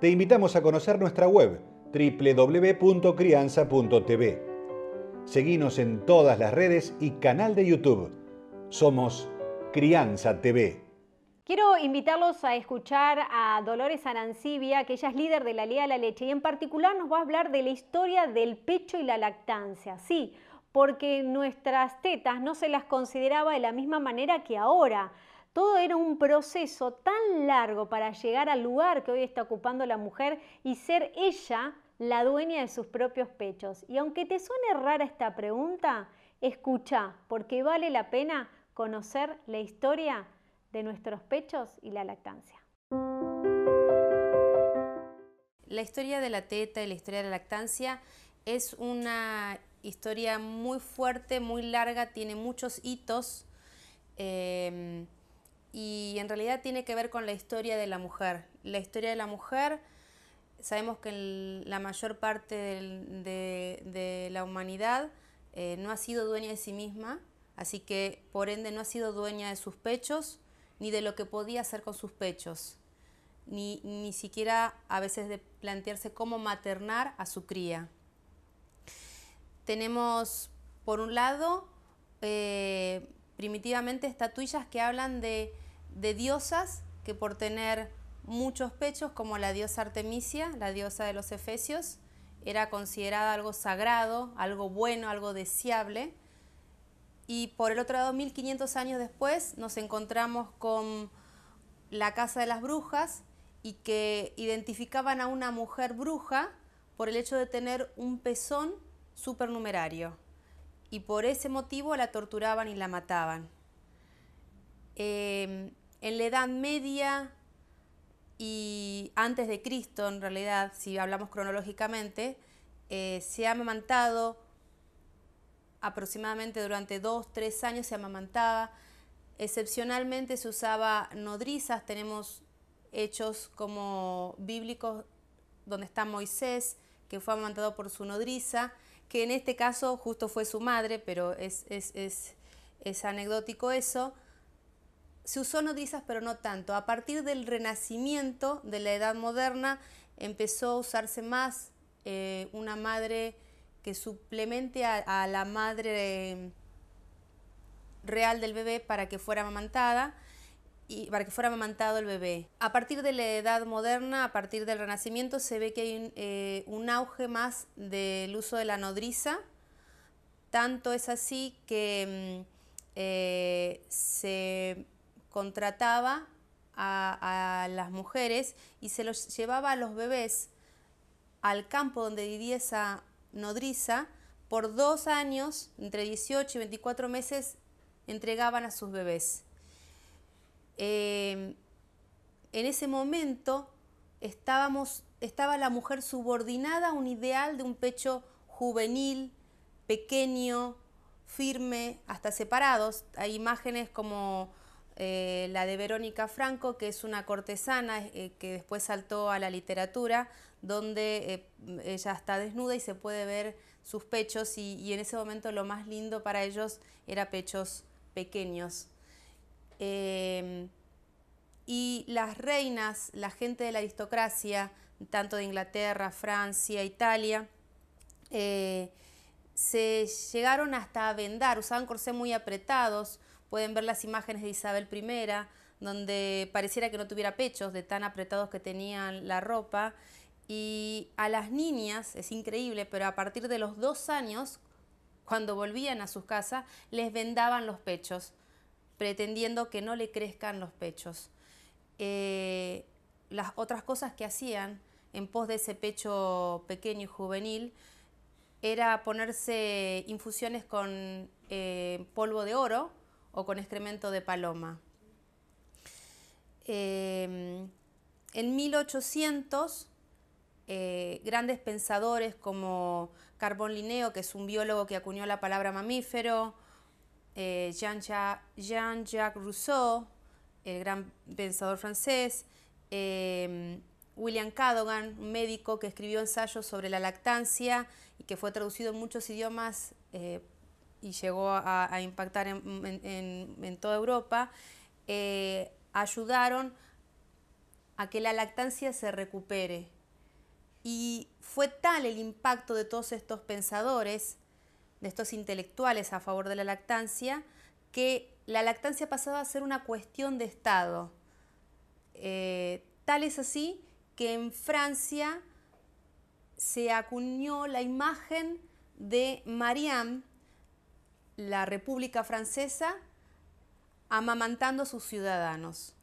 te invitamos a conocer nuestra web www.crianza.tv. Seguimos en todas las redes y canal de YouTube. Somos Crianza TV. Quiero invitarlos a escuchar a Dolores Arancibia, que ella es líder de la Liga de la Leche, y en particular nos va a hablar de la historia del pecho y la lactancia. Sí, porque nuestras tetas no se las consideraba de la misma manera que ahora. Todo era un proceso tan largo para llegar al lugar que hoy está ocupando la mujer y ser ella la dueña de sus propios pechos. Y aunque te suene rara esta pregunta, escucha, porque vale la pena conocer la historia de nuestros pechos y la lactancia. La historia de la teta y la historia de la lactancia es una historia muy fuerte, muy larga, tiene muchos hitos. Eh, y en realidad tiene que ver con la historia de la mujer. La historia de la mujer, sabemos que la mayor parte de, la humanidad eh, no ha sido dueña de sí misma, así que por ende no ha sido dueña de sus pechos ni de lo que podía hacer con sus pechos, ni, ni siquiera a veces de plantearse cómo maternar a su cría. Tenemos, por un lado, eh, primitivamente estatuillas que hablan de, diosas que por tener muchos pechos, como la diosa Artemisia, la diosa de los Efesios, era considerada algo sagrado, algo bueno, algo deseable. Y por el otro lado, 1500 años después, nos encontramos con la casa de las brujas y que identificaban a una mujer bruja por el hecho de tener un pezón supernumerario y por ese motivo la torturaban y la mataban. Em, en la Edad Media y antes de Cristo, en realidad, si hablamos cronológicamente, eh, se ha amamantado aproximadamente durante dos, tres años se amamantaba. Excepcionalmente se usaba nodrizas, tenemos hechos como bíblicos donde está Moisés, que fue amamantado por su nodriza, que en este caso justo fue su madre, pero es, es, anecdótico eso. Se usó nodrizas, pero no tanto. A partir del renacimiento de la edad moderna empezó a usarse más eh, una madre que suplemente a, la madre real del bebé para que fuera amamantada y para que fuera amamantado el bebé. A partir de la edad moderna, a partir del Renacimiento, se ve que hay eh, un, auge más del uso de la nodriza. Tanto es así que mm, eh, se contrataba a, a, las mujeres y se los llevaba a los bebés al campo donde vivía esa nodriza. Por dos años, entre 18 y 24 meses, entregaban a sus bebés. Em, en ese momento estábamos, estaba la mujer subordinada a un ideal de un pecho juvenil, pequeño, firme, hasta separados. Hay imágenes como eh, la de Verónica Franco, que es una cortesana eh, que después saltó a la literatura, donde eh, ella está desnuda y se puede ver sus pechos y, y, en ese momento lo más lindo para ellos era pechos pequeños. Em, y las reinas, la gente de la aristocracia, tanto de Inglaterra, Francia, Italia, eh, se llegaron hasta a vendar, usaban corsés muy apretados, pueden ver las imágenes de Isabel I, donde pareciera que no tuviera pechos de tan apretados que tenían la ropa. Y a las niñas, es increíble, pero a partir de los dos años, cuando volvían a sus casas, les vendaban los pechos pretendiendo que no le crezcan los pechos. Eh, las otras cosas que hacían en pos de ese pecho pequeño y juvenil era ponerse infusiones con eh, polvo de oro o con excremento de paloma. Eh, en 1800 eh, grandes pensadores como Carbon Linneo, que es un biólogo que acuñó la palabra mamífero, eh, Jean-Jacques Rousseau, el gran pensador francés, eh, William Cadogan, un médico que escribió ensayos sobre la lactancia y que fue traducido en muchos idiomas y llegó a, impactar en, toda Europa, ayudaron a que la lactancia se recupere. Y fue tal el impacto de todos estos pensadores, de estos intelectuales a favor de la lactancia, que la lactancia pasaba a ser una cuestión de Estado. Eh, tal es así que en Francia se acuñó la imagen de Mariam, la República Francesa, amamantando a sus ciudadanos.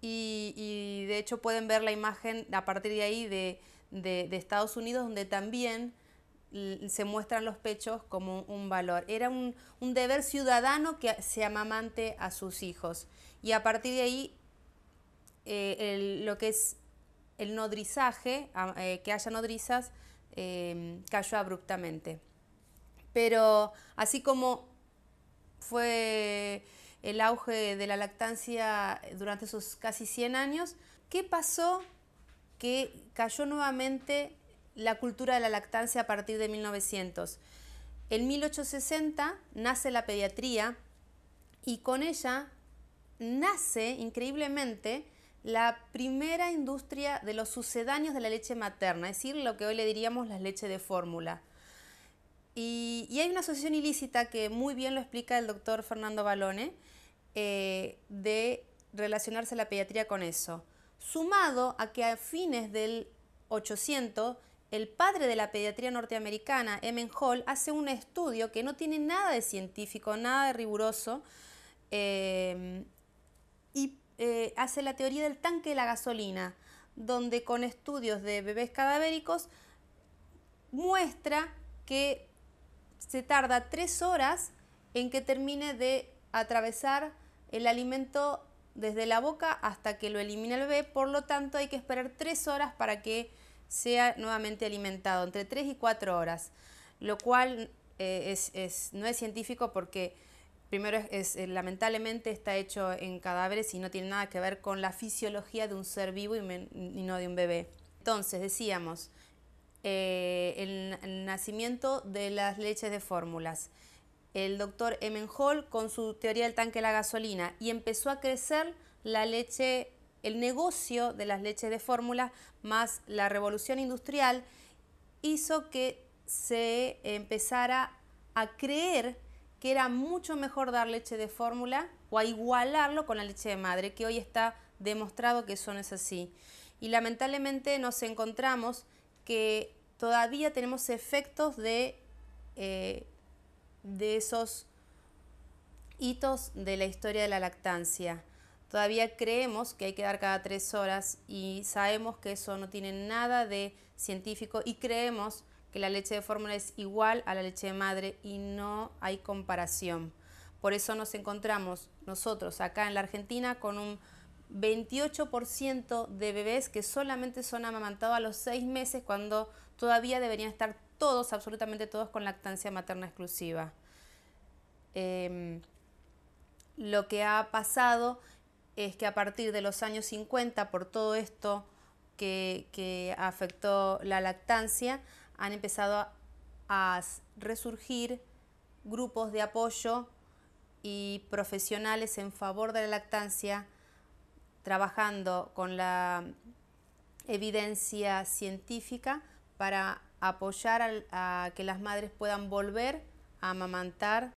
Y, de hecho pueden ver la imagen a partir de ahí de, Estados Unidos, donde también se muestran los pechos como un valor. Era un, deber ciudadano que se amamante a sus hijos. Y a partir de ahí, eh, lo que es el nodrizaje, eh, que haya nodrizas, eh, cayó abruptamente. Pero así como fue el auge de la lactancia durante esos casi 100 años, ¿qué pasó que cayó nuevamente la cultura de la lactancia a partir de 1900? En 1860 nace la pediatría y con ella nace increíblemente la primera industria de los sucedáneos de la leche materna, es decir, lo que hoy le diríamos la leche de fórmula. Y, y, hay una asociación ilícita que muy bien lo explica el doctor Fernando Balone, eh, de relacionarse la pediatría con eso. Sumado a que a fines del 800, el padre de la pediatría norteamericana, Emen Hall, hace un estudio que no tiene nada de científico, nada de riguroso, eh, y eh, hace la teoría del tanque de la gasolina, donde con estudios de bebés cadavéricos muestra que se tarda tres horas en que termine de atravesar el alimento desde la boca hasta que lo elimina el bebé, por lo tanto hay que esperar tres horas para que sea nuevamente alimentado, entre tres y cuatro horas, lo cual eh, es, no es científico porque primero es, eh, lamentablemente está hecho en cadáveres y no tiene nada que ver con la fisiología de un ser vivo y, no de un bebé. Entonces, decíamos, eh, el nacimiento de las leches de fórmulas el doctor Hall con su teoría del tanque de la gasolina y empezó a crecer la leche, el negocio de las leches de fórmula más la revolución industrial hizo que se empezara a creer que era mucho mejor dar leche de fórmula o a igualarlo con la leche de madre, que hoy está demostrado que eso no es así. Y lamentablemente nos encontramos que todavía tenemos efectos de eh, de esos hitos de la historia de la lactancia. Todavía creemos que hay que dar cada tres horas y sabemos que eso no tiene nada de científico y creemos que la leche de fórmula es igual a la leche de madre y no hay comparación. Por eso nos encontramos nosotros acá en la Argentina con un 28% de bebés que solamente son amamantados a los seis meses cuando todavía deberían estar todos, absolutamente todos, con lactancia materna exclusiva. Em, lo que ha pasado es que a partir de los años 50, por todo esto que, afectó la lactancia, han empezado a resurgir grupos de apoyo y profesionales en favor de la lactancia, trabajando con la evidencia científica para apoyar a, que las madres puedan volver a amamantar.